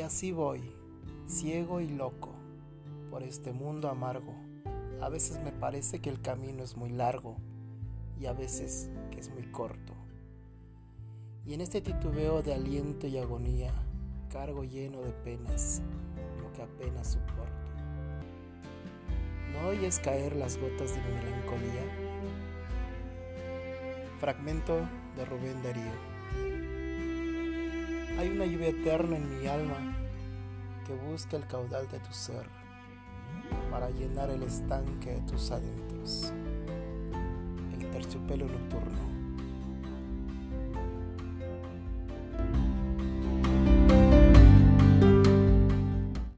así voy, ciego y loco, por este mundo amargo. A veces me parece que el camino es muy largo y a veces que es muy corto. Y en este titubeo de aliento y agonía, cargo lleno de penas, lo que apenas soporto. ¿No oyes caer las gotas de mi melancolía? Fragmento de Rubén Darío. Hay una lluvia eterna en mi alma que busca el caudal de tu ser para llenar el estanque de tus adentros. El terciopelo nocturno.